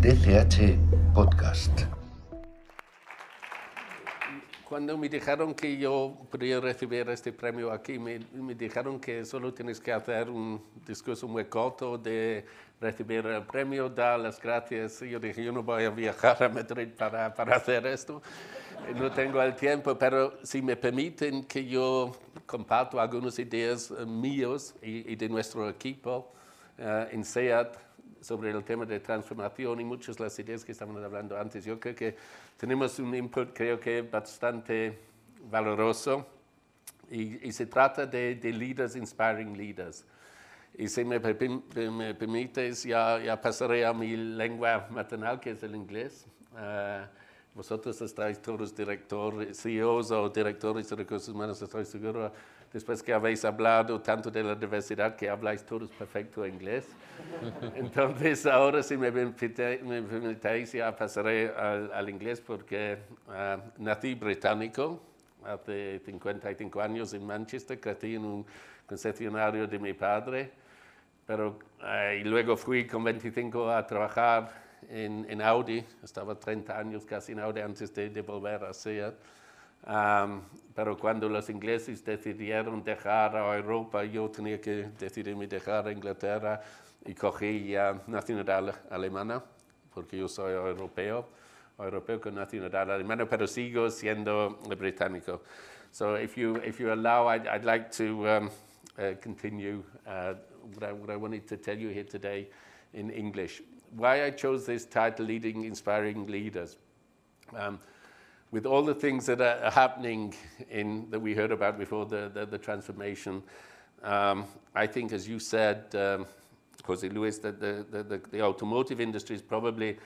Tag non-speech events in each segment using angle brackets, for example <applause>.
DCH Podcast. Cuando me dijeron que yo podría recibir este premio aquí, me, me, dijeron que solo tienes que hacer un discurso muy corto de recibir el premio, dar las gracias. Yo dije, yo no voy a viajar a Madrid para, para hacer esto, no tengo el tiempo, pero si me permiten que yo comparto algunas ideas uh, míos y, y, de nuestro equipo uh, en SEAT sobre el tema de transformación y muchas de las ideas que estaban hablando antes. Yo creo que tenemos un input, creo que bastante valoroso y, y se trata de, de, leaders inspiring leaders. Y si me, me permites, ya, ya, pasaré a mi lengua maternal, que es el inglés. Uh, vosotros estáis todos directores, CEOs o directores de recursos humanos, estoy seguro después que habéis hablado tanto de la diversidad que habláis todos perfecto inglés. <laughs> Entonces, ahora si me permitéis, ya pasaré al, al inglés porque uh, nací británico hace 55 años en Manchester, crecí en un concesionario de mi padre, pero uh, y luego fui con 25 a trabajar en, en, Audi, estaba 30 años casi en Audi antes de, de volver a SEAT. Um, pero cuando los ingleses decidieron dejar a Europa, yo tenía que decidirme dejar a Inglaterra y cogí uh, nacionalidad alemana, porque yo soy europeo, europeo con nacionalidad alemana, pero sigo siendo británico. So if you, if you allow, I'd, I'd like to um, uh, continue uh, what, I, what I wanted to tell you here today in English. Why I chose this title, Leading Inspiring Leaders. Um, with all the things that are happening in, that we heard about before, the, the, the transformation, um, I think, as you said, um, Jose Luis, that the, the, the, automotive industry is probably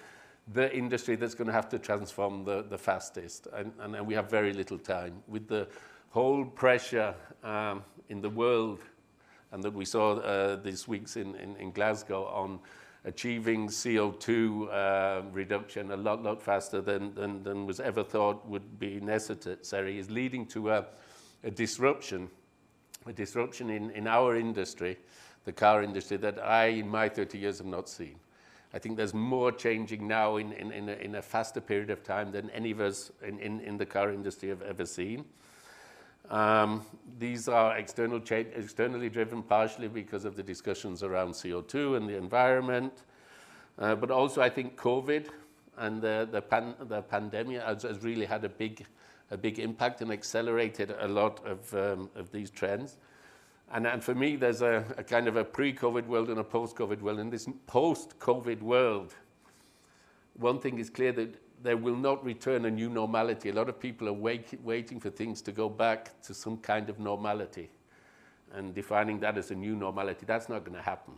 the industry that's going to have to transform the, the fastest. And, and, and we have very little time. With the whole pressure um, in the world, and that we saw uh, these weeks in, in, in Glasgow on achieving CO2 uh, reduction a lot, lot faster than, than, than, was ever thought would be necessary is leading to a, a disruption, a disruption in, in our industry, the car industry, that I, in my 30 years, have not seen. I think there's more changing now in, in, in, a, in a faster period of time than any of us in, in, in the car industry have ever seen. Um, these are external externally driven partially because of the discussions around CO2 and the environment, uh, but also I think COVID and the, the, pan, the pandemic has, has, really had a big, a big impact and accelerated a lot of, um, of these trends. And, and, for me, there's a, a kind of a pre-COVID world and a post-COVID world. In this post-COVID world, one thing is clear that there will not return a new normality. A lot of people are wait, waiting for things to go back to some kind of normality and defining that as a new normality. That's not going to happen.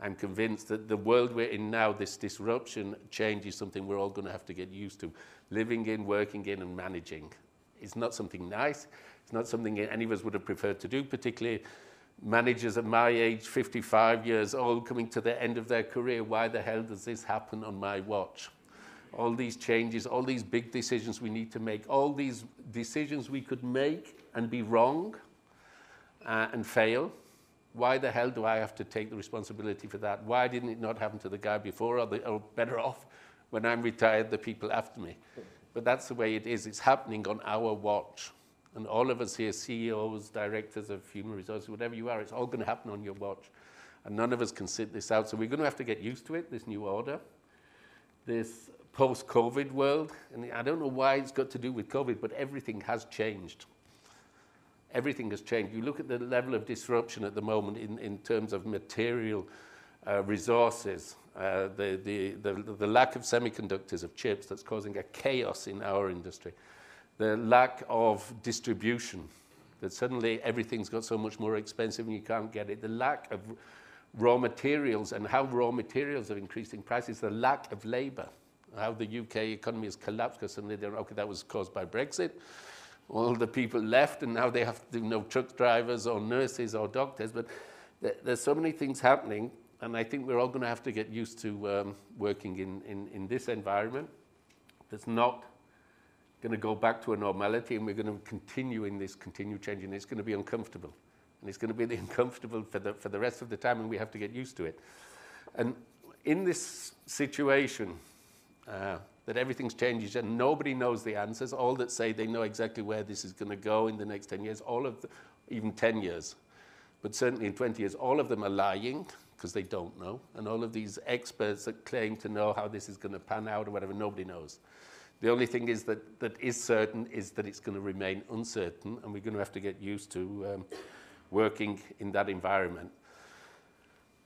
I'm convinced that the world we're in now, this disruption, change is something we're all going to have to get used to. Living in, working in, and managing. It's not something nice. It's not something any of us would have preferred to do, particularly managers at my age, 55 years old, coming to the end of their career. Why the hell does this happen on my watch? All these changes, all these big decisions we need to make, all these decisions we could make and be wrong uh, and fail. Why the hell do I have to take the responsibility for that? Why didn't it not happen to the guy before or, the, or better off when I'm retired, the people after me? But that's the way it is. It's happening on our watch. And all of us here, CEOs, directors of human resources, whatever you are, it's all going to happen on your watch. And none of us can sit this out. So we're going to have to get used to it, this new order, this post COVID world. And I don't know why it's got to do with COVID, but everything has changed. Everything has changed. You look at the level of disruption at the moment in, in terms of material uh, resources, uh, the, the, the, the lack of semiconductors, of chips, that's causing a chaos in our industry. The lack of distribution, that suddenly everything's got so much more expensive and you can't get it. The lack of raw materials and how raw materials are increasing prices, the lack of labor how the UK economy has collapsed because suddenly they're, okay, that was caused by Brexit. All the people left and now they have to, you know, truck drivers or nurses or doctors. But th there's so many things happening and I think we're all going to have to get used to um, working in, in, in this environment that's not going to go back to a normality and we're going to continue in this continued change and it's going to be uncomfortable. And it's going to be <laughs> the uncomfortable for the, for the rest of the time and we have to get used to it. And in this situation, uh, that everything's changing and nobody knows the answers. All that say they know exactly where this is going to go in the next 10 years, all of the, even 10 years, but certainly in 20 years, all of them are lying because they don't know. And all of these experts that claim to know how this is going to pan out or whatever, nobody knows. The only thing is that, that is certain is that it's going to remain uncertain, and we're going to have to get used to um, working in that environment.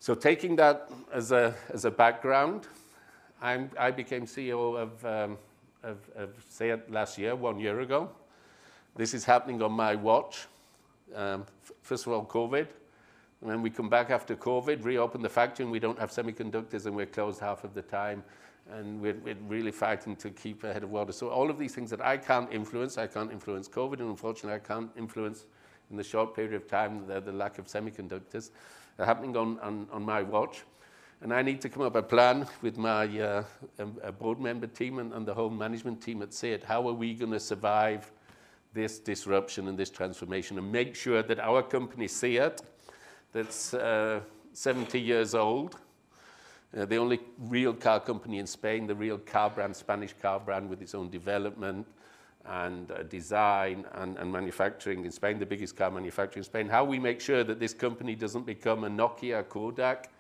So taking that as a, as a background, I'm, I became CEO of, um, of, of SEAT last year, one year ago. This is happening on my watch. Um, first of all, COVID. And then we come back after COVID, reopen the factory, and we don't have semiconductors, and we're closed half of the time. And we're, we're really fighting to keep ahead of water. So all of these things that I can't influence, I can't influence COVID, and unfortunately I can't influence in the short period of time the, the lack of semiconductors are happening on, on, on my watch. And I need to come up a plan with my uh, board member team and, and the whole management team at SEAT. How are we going to survive this disruption and this transformation and make sure that our company SEAT, that's uh, 70 years old, uh, the only real car company in Spain, the real car brand, Spanish car brand with its own development and uh, design and, and, manufacturing in Spain, the biggest car manufacturer in Spain. How we make sure that this company doesn't become a Nokia, Kodak,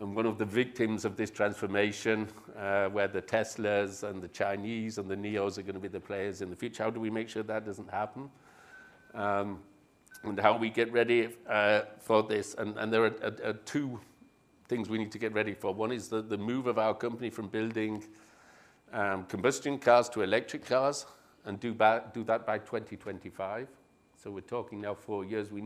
and one of the victims of this transformation, uh, where the Teslas and the Chinese and the NIOs are going to be the players in the future. How do we make sure that doesn't happen? Um, and how we get ready uh, for this. And, and there are, are, are, two things we need to get ready for. One is the, the move of our company from building um, combustion cars to electric cars and do, do that by 2025. So we're talking now four years. We,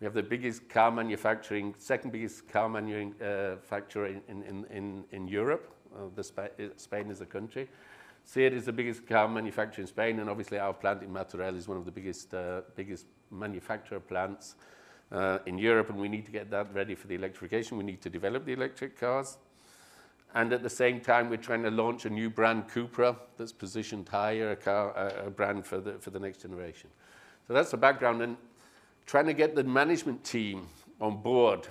we have the biggest car manufacturing, second biggest car manufacturer in, in, in, in Europe. Uh, the Sp Spain is a country. SEAT is the biggest car manufacturer in Spain, and obviously our plant in Martorell is one of the biggest, uh, biggest manufacturer plants uh, in Europe, and we need to get that ready for the electrification. We need to develop the electric cars. And at the same time, we're trying to launch a new brand, Cupra, that's positioned higher, a, car, a brand for the, for the next generation. So that's the background. And trying to get the management team on board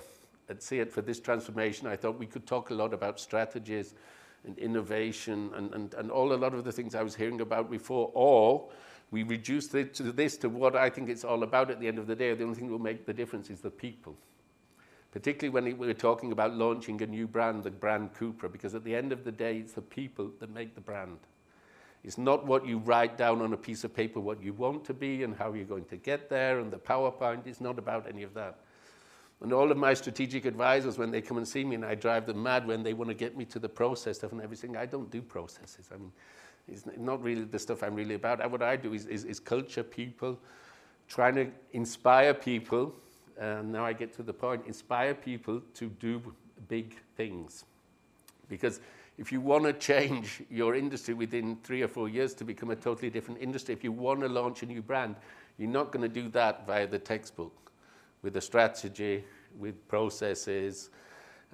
And see it for this transformation, I thought we could talk a lot about strategies and innovation and, and, and all a lot of the things I was hearing about before, or we reduce it to this to what I think it's all about at the end of the day. The only thing that will make the difference is the people. Particularly when we're talking about launching a new brand, the brand Cupra, because at the end of the day, it's the people that make the brand. It's not what you write down on a piece of paper, what you want to be and how you're going to get there, and the PowerPoint. It's not about any of that. And all of my strategic advisors, when they come and see me, and I drive them mad when they want to get me to the process stuff and everything, I don't do processes. I mean, it's not really the stuff I'm really about. What I do is, is, is culture people, trying to inspire people. And now I get to the point inspire people to do big things. Because if you want to change your industry within three or four years to become a totally different industry, if you want to launch a new brand, you're not going to do that via the textbook with a strategy, with processes,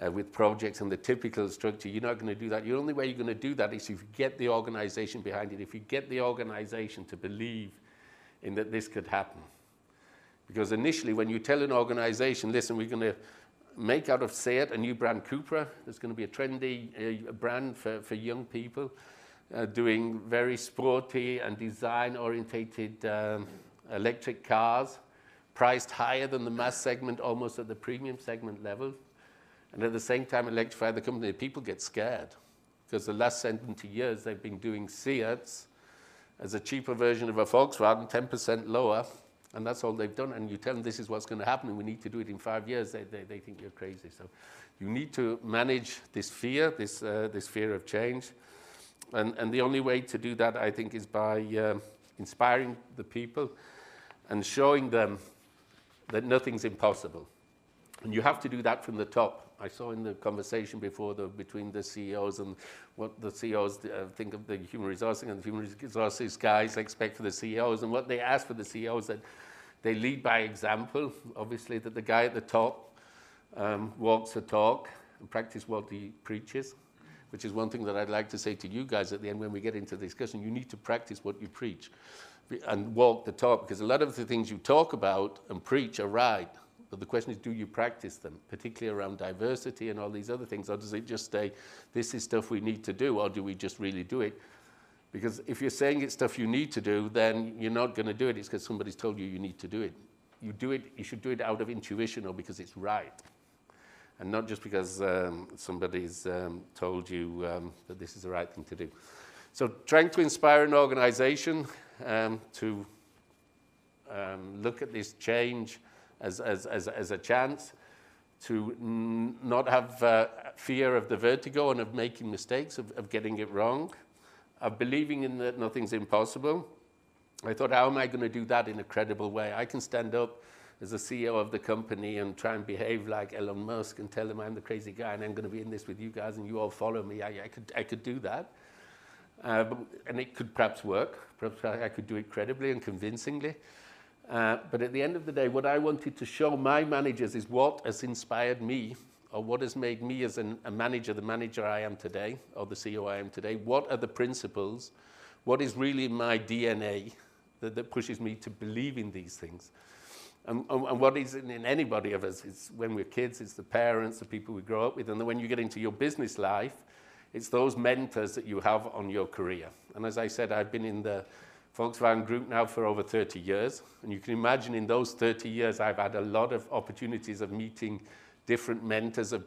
uh, with projects and the typical structure. You're not going to do that. The only way you're going to do that is if you get the organization behind it, if you get the organization to believe in that this could happen. Because initially, when you tell an organization, listen, we're going to make out of SEAT a new brand Cupra. There's going to be a trendy uh, brand for, for young people uh, doing very sporty and design orientated um, electric cars, priced higher than the mass segment, almost at the premium segment level. And at the same time, electrify the company. People get scared because the last 70 years they've been doing SEATs as a cheaper version of a Volkswagen, 10% lower, and that's all they've done. And you tell them this is what's going to happen and we need to do it in five years, they, they, they think you're crazy. So you need to manage this fear, this, uh, this fear of change. And, and the only way to do that, I think, is by uh, inspiring the people and showing them that nothing's impossible. And you have to do that from the top. I saw in the conversation before the, between the CEOs and what the CEOs uh, think of the human resources and the human resources guys expect for the CEOs and what they ask for the CEOs that they lead by example. Obviously, that the guy at the top um, walks the talk and practice what he preaches, which is one thing that I'd like to say to you guys at the end when we get into the discussion. You need to practice what you preach and walk the talk because a lot of the things you talk about and preach are right But the question is, do you practice them, particularly around diversity and all these other things, or does it just say, this is stuff we need to do, or do we just really do it? Because if you're saying it's stuff you need to do, then you're not going to do it. It's because somebody's told you you need to do it. You do it. You should do it out of intuition or because it's right, and not just because um, somebody's um, told you um, that this is the right thing to do. So, trying to inspire an organisation um, to um, look at this change as, as, as, as a chance to n- not have uh, fear of the vertigo and of making mistakes, of, of getting it wrong, of believing in that nothing's impossible. I thought, how am I going to do that in a credible way? I can stand up as a CEO of the company and try and behave like Elon Musk and tell him I'm the crazy guy and I'm going to be in this with you guys and you all follow me. I, I could, I could do that. Uh, and it could perhaps work. Perhaps I could do it credibly and convincingly. Uh, but at the end of the day, what I wanted to show my managers is what has inspired me or what has made me as an, a manager the manager I am today or the CEO I am today. What are the principles? What is really my DNA that, that pushes me to believe in these things? And, and, what is in, in anybody of us is when we're kids, it's the parents, the people we grow up with. And then when you get into your business life, it's those mentors that you have on your career. And as I said, I've been in the Volkswagen Group now for over 30 years. And you can imagine in those 30 years, I've had a lot of opportunities of meeting different mentors of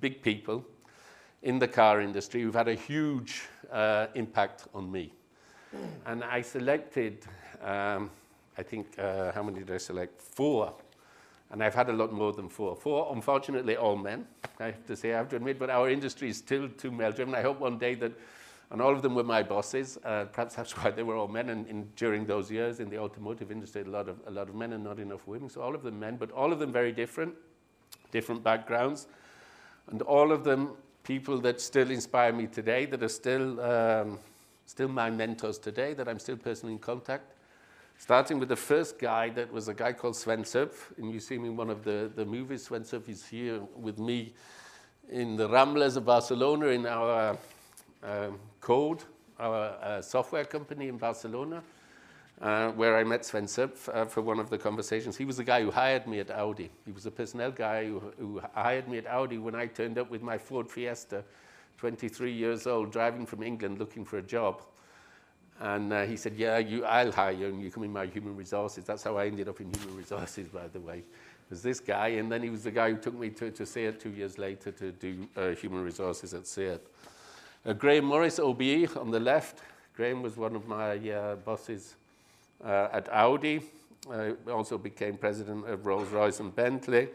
big people in the car industry who've had a huge uh, impact on me. And I selected, um, I think, uh, how many did I select? Four. And I've had a lot more than four. Four, unfortunately, all men, I have to say, I have to admit, but our industry is still too male driven. I hope one day that and all of them were my bosses. Uh, perhaps that's why they were all men. And in, during those years in the automotive industry, a lot, of, a lot of men and not enough women. So all of them men, but all of them very different, different backgrounds. And all of them people that still inspire me today, that are still, um, still my mentors today, that I'm still personally in contact. Starting with the first guy that was a guy called Sven Zöpf, and you see him in one of the, the movies. Sven Zöpf is here with me in the Ramblas of Barcelona in our um, Code, our uh, software company in Barcelona, uh, where I met Sven Zöpf uh, for one of the conversations. He was the guy who hired me at Audi. He was a personnel guy who, who hired me at Audi when I turned up with my Ford Fiesta, 23 years old, driving from England looking for a job. And uh, he said, yeah, you, I'll hire you and you come in my human resources. That's how I ended up in human resources, by the way. Was this guy, and then he was the guy who took me to, to SEAT two years later to do uh, human resources at SEAT. Uh, Graham Morris, OBE, on the left. Graham was one of my uh, bosses uh, at Audi. I also became president of Rolls-Royce and Bentley.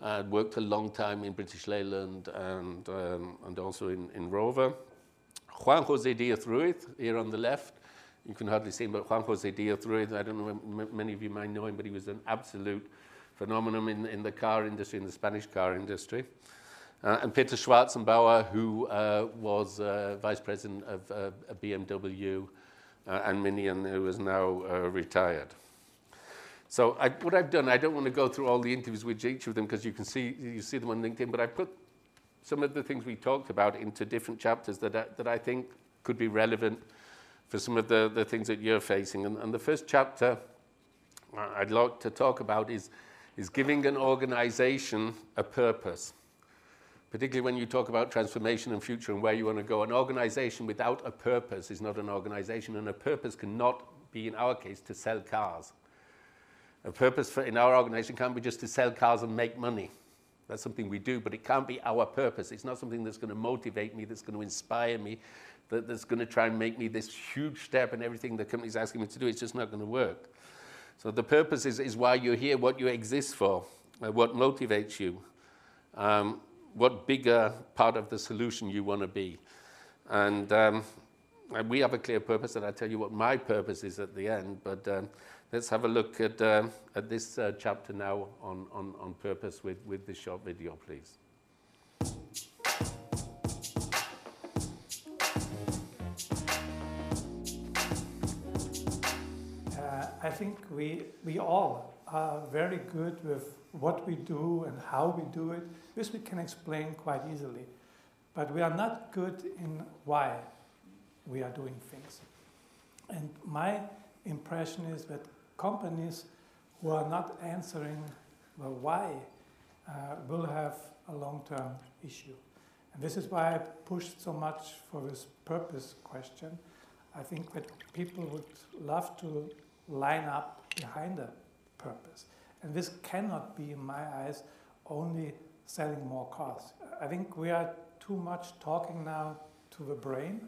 I worked a long time in British Leyland and, um, and also in, in Rover. Juan Jose Diaz Ruiz, here on the left. You can hardly see him, but Juan Jose Diaz Ruiz, I don't know, many of you might know him, but he was an absolute phenomenon in, in the car industry, in the Spanish car industry. Uh, and Peter Schwarzenbauer, who uh, was uh, vice president of uh, BMW uh, and Minion, who is now uh, retired. So I, what I've done, I don't want to go through all the interviews with each of them because you can see you see them on LinkedIn, but I put some of the things we talked about into different chapters that I, that I think could be relevant for some of the, the things that you're facing. And, and the first chapter I'd like to talk about is, is giving an organization a purpose particularly when you talk about transformation and future and where you want to go. An organization without a purpose is not an organization, and a purpose cannot be, in our case, to sell cars. A purpose for, in our organization can't be just to sell cars and make money. That's something we do, but it can't be our purpose. It's not something that's going to motivate me, that's going to inspire me, that, that's going to try and make me this huge step and everything the company's asking me to do. It's just not going to work. So the purpose is, is why you're here, what you exist for, uh, what motivates you. Um, what bigger part of the solution you want to be. And, um, and we have a clear purpose, and I'll tell you what my purpose is at the end. But um, let's have a look at, uh, at this uh, chapter now on, on, on purpose with, with this short video, please. Uh, I think we, we all are very good with what we do and how we do it. This we can explain quite easily. But we are not good in why we are doing things. And my impression is that companies who are not answering the why uh, will have a long-term issue. And this is why I pushed so much for this purpose question. I think that people would love to line up behind a purpose. And this cannot be, in my eyes, only selling more cars. I think we are too much talking now to the brain,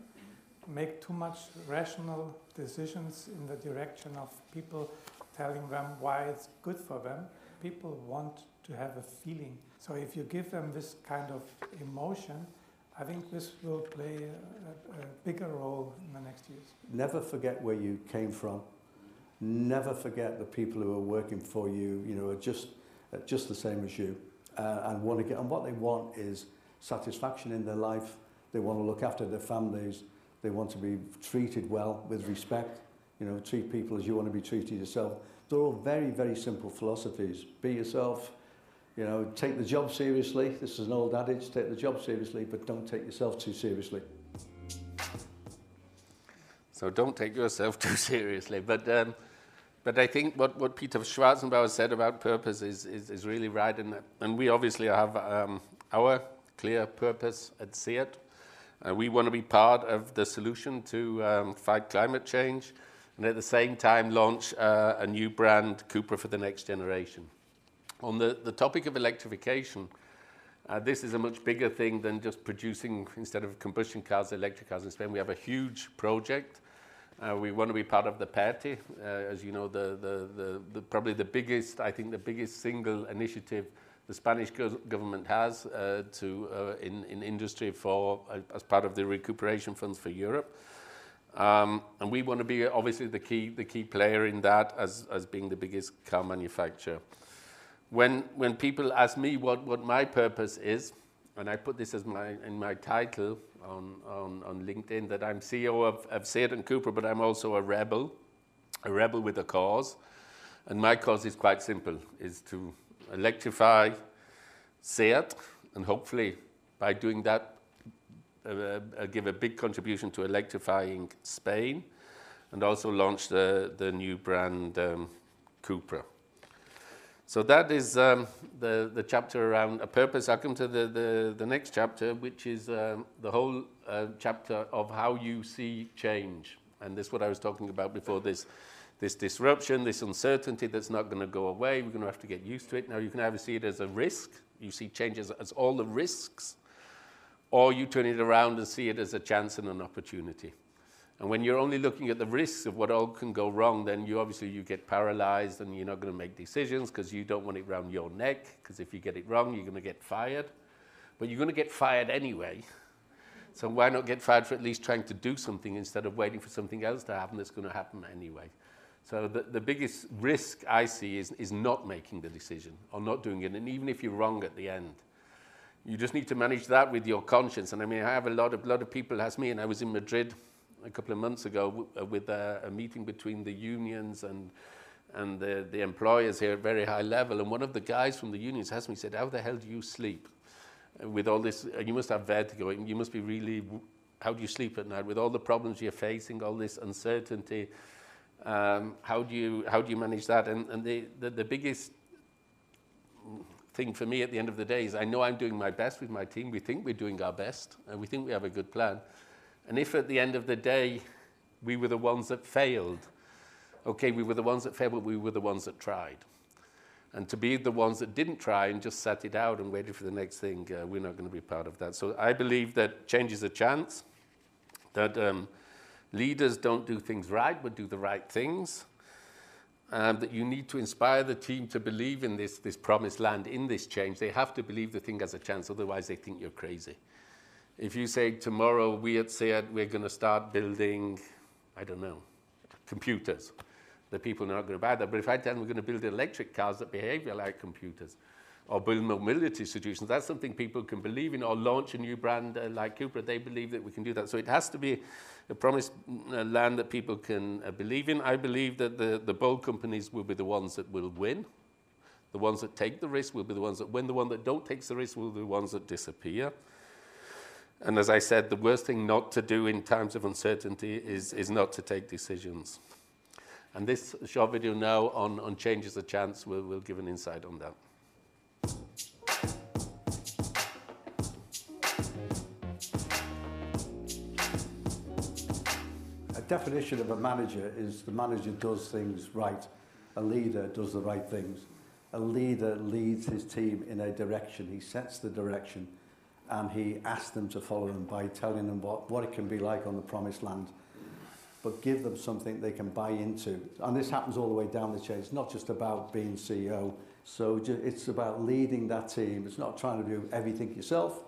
make too much rational decisions in the direction of people telling them why it's good for them. People want to have a feeling. So if you give them this kind of emotion, I think this will play a, a, bigger role in the next years. Never forget where you came from. Never forget the people who are working for you, you know, are just, just the same as you. Uh, and want to get, and what they want is satisfaction in their life. They want to look after their families. They want to be treated well with respect. You know, treat people as you want to be treated yourself. They're all very, very simple philosophies. Be yourself, you know, take the job seriously. This is an old adage, take the job seriously, but don't take yourself too seriously. So don't take yourself <laughs> too seriously. But, um, but I think what, what Peter Schwarzenbauer said about purpose is, is, is really right. And, and we obviously have um, our clear purpose at SEAT. Uh, we want to be part of the solution to um, fight climate change and at the same time launch uh, a new brand, Cupra for the next generation. On the, the topic of electrification, uh, this is a much bigger thing than just producing, instead of combustion cars, electric cars in Spain. We have a huge project. Uh, we want to be part of the party. uh, as you know, the, the, the, the, probably the biggest, I think the biggest single initiative the Spanish government has uh, to, uh, in, in industry for, uh, as part of the recuperation funds for Europe. Um, and we want to be obviously the key, the key player in that as, as being the biggest car manufacturer when, when people ask me what, what my purpose is, and I put this as my, in my title on, on, on LinkedIn, that I'm CEO of, of Seat and Cupra, but I'm also a rebel, a rebel with a cause. And my cause is quite simple, is to electrify Seat, and hopefully by doing that, uh, uh, give a big contribution to electrifying Spain, and also launch the, the new brand um, Cupra. So that is um, the, the chapter around a purpose. I come to the, the, the next chapter, which is um, the whole uh, chapter of how you see change. And this is what I was talking about before this, this disruption, this uncertainty that's not going to go away. We're going to have to get used to it. Now, you can either see it as a risk, you see changes as all the risks, or you turn it around and see it as a chance and an opportunity. And when you're only looking at the risks of what all can go wrong, then you obviously you get paralyzed and you're not going to make decisions because you don't want it around your neck. Because if you get it wrong, you're going to get fired. But you're going to get fired anyway. So why not get fired for at least trying to do something instead of waiting for something else to happen that's going to happen anyway? So the, the biggest risk I see is, is not making the decision or not doing it. And even if you're wrong at the end, you just need to manage that with your conscience. And I mean, I have a lot of, lot of people ask me, and I was in Madrid a couple of months ago uh, with a, a, meeting between the unions and and the, the employers here at very high level. And one of the guys from the unions asked me, he said, how the hell do you sleep with all this? Uh, you must have vertigo. You must be really, how do you sleep at night with all the problems you're facing, all this uncertainty? Um, how, do you, how do you manage that? And, and the, the, the biggest thing for me at the end of the day is I know I'm doing my best with my team. We think we're doing our best, and we think we have a good plan. And if at the end of the day we were the ones that failed, okay, we were the ones that failed, but we were the ones that tried. And to be the ones that didn't try and just sat it out and waited for the next thing, uh, we're not going to be part of that. So I believe that change is a chance, that um, leaders don't do things right, but do the right things. Um, that you need to inspire the team to believe in this, this promised land, in this change. They have to believe the thing has a chance, otherwise they think you're crazy. If you say tomorrow we at SEAT we're going to start building, I don't know, computers, the people are not going to buy that. But if I tell them we're going to build electric cars that behave like computers, or build mobility solutions, that's something people can believe in, or launch a new brand uh, like Cupra, they believe that we can do that. So it has to be a promised uh, land that people can uh, believe in. I believe that the, the bold companies will be the ones that will win. The ones that take the risk will be the ones that win. The one that don't take the risk will be the ones that disappear. And as I said, the worst thing not to do in times of uncertainty is, is not to take decisions. And this short video now on, on changes a chance will, will give an insight on that. A definition of a manager is the manager does things right. A leader does the right things. A leader leads his team in a direction. He sets the direction and he asked them to follow him by telling them what, what it can be like on the promised land. But give them something they can buy into. And this happens all the way down the chain. It's not just about being CEO. So it's about leading that team. It's not trying to do everything yourself.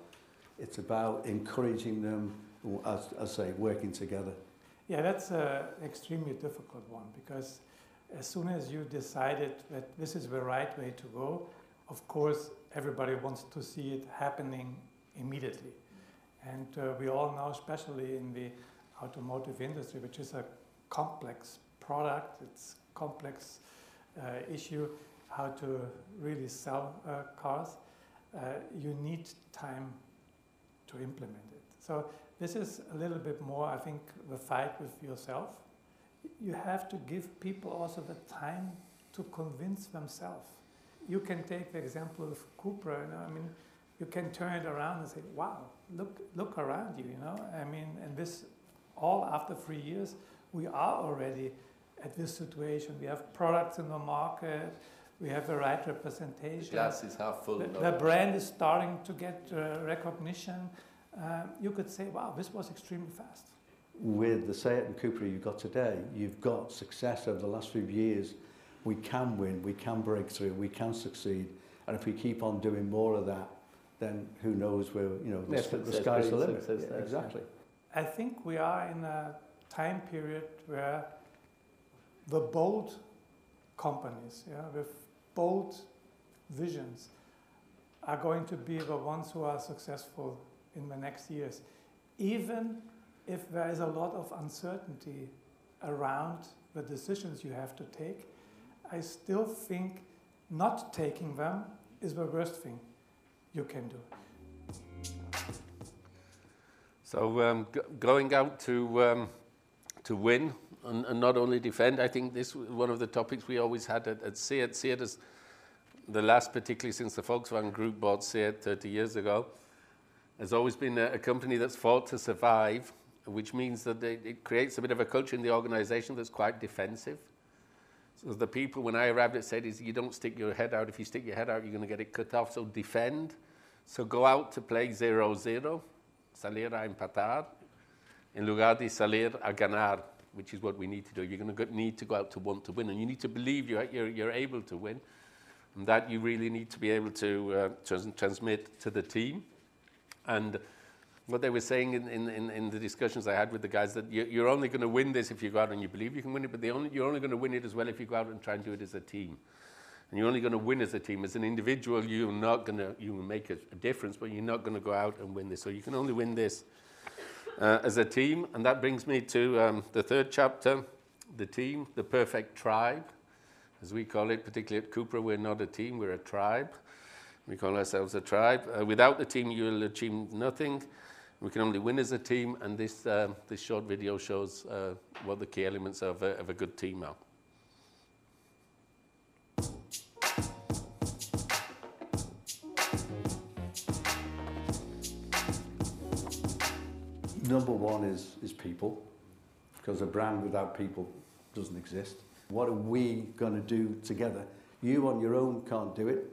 It's about encouraging them, as, I say, working together. Yeah, that's an extremely difficult one because as soon as you decided that this is the right way to go, of course, everybody wants to see it happening immediately. And uh, we all know, especially in the automotive industry, which is a complex product, it's complex uh, issue, how to really sell uh, cars, uh, you need time to implement it. So this is a little bit more, I think, the fight with yourself. You have to give people also the time to convince themselves. You can take the example of Cupra. You know, I mean, you can turn it around and say, "Wow, look, look around you." You know, I mean, and this all after three years, we are already at this situation. We have products in the market. We have the right representation. The glass is half full. The, the brand is starting to get uh, recognition um, you could say, wow, this was extremely fast. With the Seat and Cupra you've got today, you've got success over the last few years. We can win, we can break through, we can succeed. And if we keep on doing more of that, then who knows where, you know, the, the sky's the limit. Yeah, exactly. I think we are in a time period where the bold companies, yeah, with bold visions, are going to be the ones who are successful in the next years, even if there is a lot of uncertainty around the decisions you have to take, I still think not taking them is the worst thing you can do. So um, going out to um, to win and, and, not only defend, I think this was one of the topics we always had at, at SEAT. SEAT is the last, particularly since the Volkswagen Group bought SEAT 30 years ago, has always been a, a company that's fought to survive, which means that they, it creates a bit of a culture in the organization that's quite defensive. So the people, when I arrived at said, is you don't stick your head out. If you stick your head out, you're going to get it cut off. So defend. So go out to play 0-0, salir a empatar, in lugar de salir a ganar, which is what we need to do. You're going to need to go out to want to win, and you need to believe you're, you're, you're able to win, and that you really need to be able to uh, trans transmit to the team. And what they were saying in, in, in, the discussions I had with the guys that you, are only going to win this if you go out and you believe you can win it, but only, you're only going to win it as well if you go out and try and do it as a team. And you're only going to win as a team. As an individual, you're not going to you make a, a, difference, but you're not going to go out and win this. So you can only win this uh, as a team. And that brings me to um, the third chapter, the team, the perfect tribe, as we call it, particularly at Cupra. We're not a team, we're a tribe. We call ourselves a tribe. Uh, without the team, you will achieve nothing. We can only win as a team, and this, uh, this short video shows uh, what the key elements of a, of a good team are. Number one is, is people, because a brand without people doesn't exist. What are we going to do together? You on your own can't do it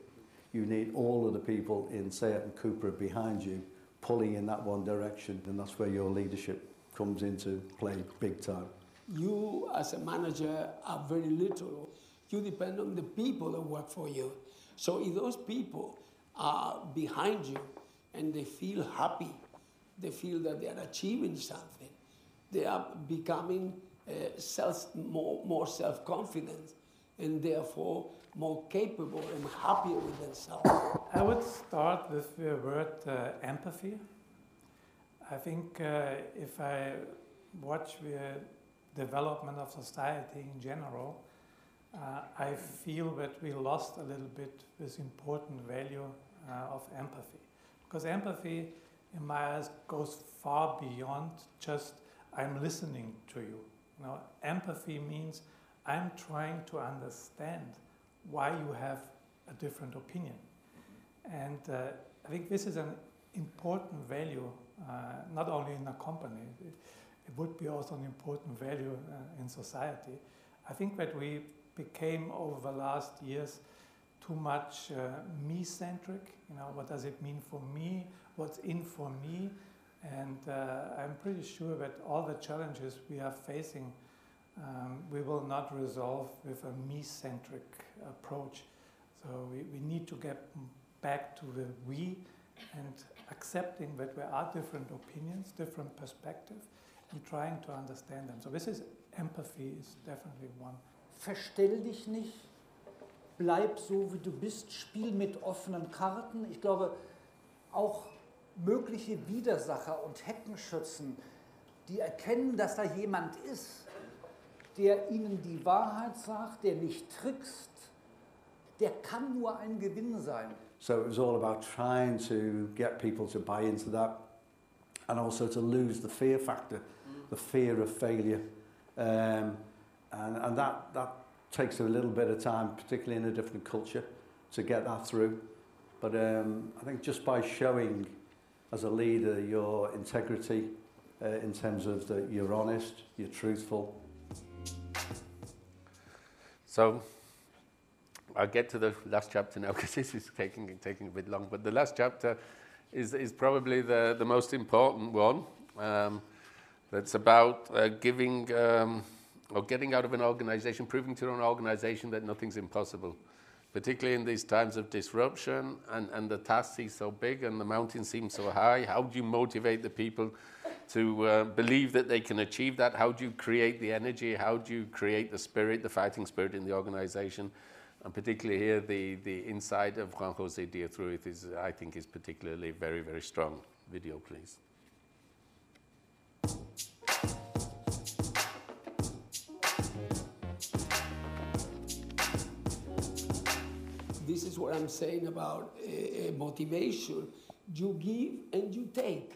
you need all of the people in Seat and Cupra behind you pulling in that one direction, and that's where your leadership comes into play big time. You, as a manager, are very little. You depend on the people that work for you. So if those people are behind you and they feel happy, they feel that they are achieving something, they are becoming uh, self, more, more self-confident, and therefore more capable and happier with themselves? I would start with the word uh, empathy. I think uh, if I watch the development of society in general, uh, I feel that we lost a little bit this important value uh, of empathy. Because empathy, in my eyes, goes far beyond just I'm listening to you. you know, empathy means I'm trying to understand why you have a different opinion. And uh, I think this is an important value, uh, not only in a company. it would be also an important value uh, in society. I think that we became over the last years too much uh, me-centric. You know, what does it mean for me? What's in for me? And uh, I'm pretty sure that all the challenges we are facing, um, we will not resolve with a me-centric approach. So we, we need to get back to the we and accepting that there are different opinions, different perspectives, and trying to understand them. So this is empathy is definitely one. Verstell dich nicht, bleib so wie du bist, spiel mit offenen Karten. Ich glaube, auch mögliche Widersacher und Heckenschützen, die erkennen, dass da jemand ist, der ihnen die Wahrheit sagt, der nicht trickst, der kann nur ein Gewinn sein. So it was all about trying to get people to buy into that and also to lose the fear factor, the fear of failure. Um, and and that, that takes a little bit of time, particularly in a different culture, to get that through. But um, I think just by showing as a leader your integrity uh, in terms of that you're honest, you're truthful. So I'll get to the last chapter now <laughs> because this is taking, taking a bit long. But the last chapter is, is probably the, the most important one. Um, that's about uh, giving um, or getting out of an organization, proving to an organization that nothing's impossible, particularly in these times of disruption and, and the task seems so big and the mountain seems so high. How do you motivate the people to uh, believe that they can achieve that? How do you create the energy? How do you create the spirit, the fighting spirit in the organization? And particularly here, the, the inside of Juan Jose Diaz Ruiz is, I think, is particularly very, very strong. Video, please. What I'm saying about uh, motivation. You give and you take.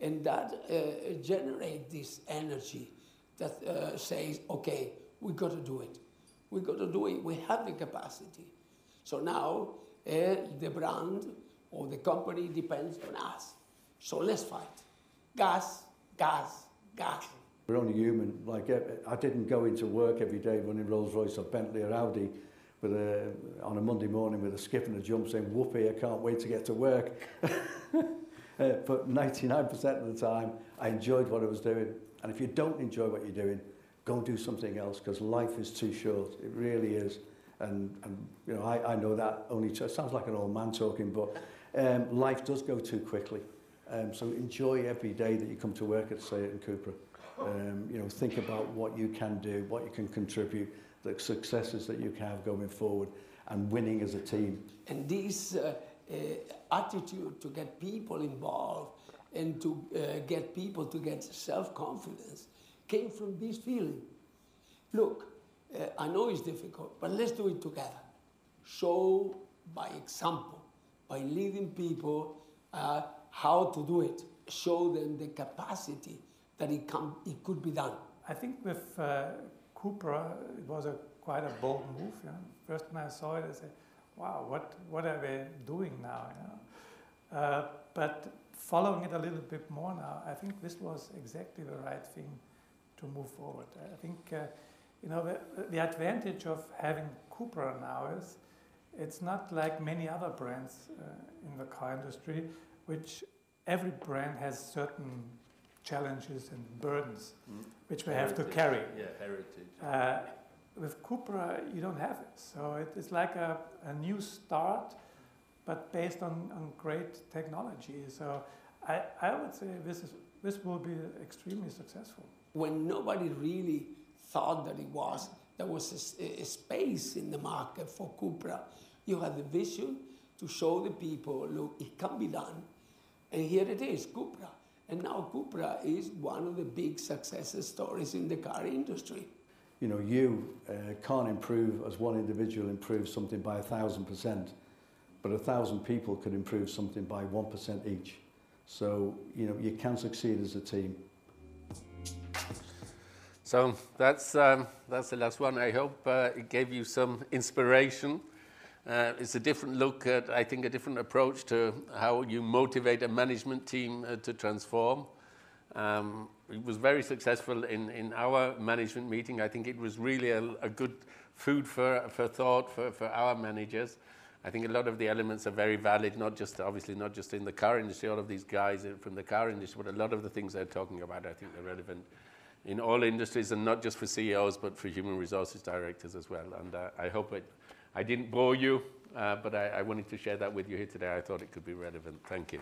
And that uh, generates this energy that uh, says, okay, we got to do it. We got to do it. We have the capacity. So now the brand or the company depends on us. So let's fight. Gas, gas, gas. We're only human. Like eh, I didn't go into work every day running Rolls Royce or Bentley or Audi with a, on a Monday morning with a skip and a jump saying, whoopee, I can't wait to get to work. <laughs> uh, but 99% of the time, I enjoyed what I was doing. And if you don't enjoy what you're doing, go do something else because life is too short. It really is. And, and you know, I, I know that only, sounds like an old man talking, but um, life does go too quickly. Um, so enjoy every day that you come to work at SEAT and Cupra. Um, you know, think about what you can do, what you can contribute, the successes that you can have going forward, and winning as a team. And this uh, uh, attitude to get people involved and to uh, get people to get self-confidence came from this feeling. Look, uh, I know it's difficult, but let's do it together. Show by example, by leading people uh, how to do it. Show them the capacity that it, can, it could be done. I think with uh, Cupra, it was a quite a bold move. First when I saw it, I said, wow, what, what are they doing now? You know? uh, but following it a little bit more now, I think this was exactly the right thing to move forward. I think, uh, you know, the, the advantage of having Cupra now is it's not like many other brands uh, in the car industry, which every brand has certain challenges and burdens Mm. which we have to carry. Yeah, heritage. Uh, with Cupra, you don't have it. So it is like a, a new start, but based on, on great technology. So I, I would say this, is, this will be extremely successful. when nobody really thought that it was, there was a, a space in the market for Cupra. You had the vision to show the people, look, it can be done. And here it is, Cupra. And now Cupra is one of the big success stories in the car industry. You know, you uh, can't improve as one individual improves something by a thousand percent, but a thousand people could improve something by one percent each. So, you know, you can succeed as a team. So that's, um, that's the last one. I hope uh, it gave you some inspiration. Uh, it's a different look at, I think, a different approach to how you motivate a management team uh, to transform. Um, it was very successful in, in our management meeting. I think it was really a, a good food for, for thought for, for our managers. I think a lot of the elements are very valid, not just obviously not just in the car industry, all of these guys from the car industry, but a lot of the things they're talking about, I think they're relevant in all industries and not just for CEOs, but for human resources directors as well. And uh, I hope it, I didn't bore you, uh, but I, I wanted to share that with you here today. I thought it could be relevant. Thank you.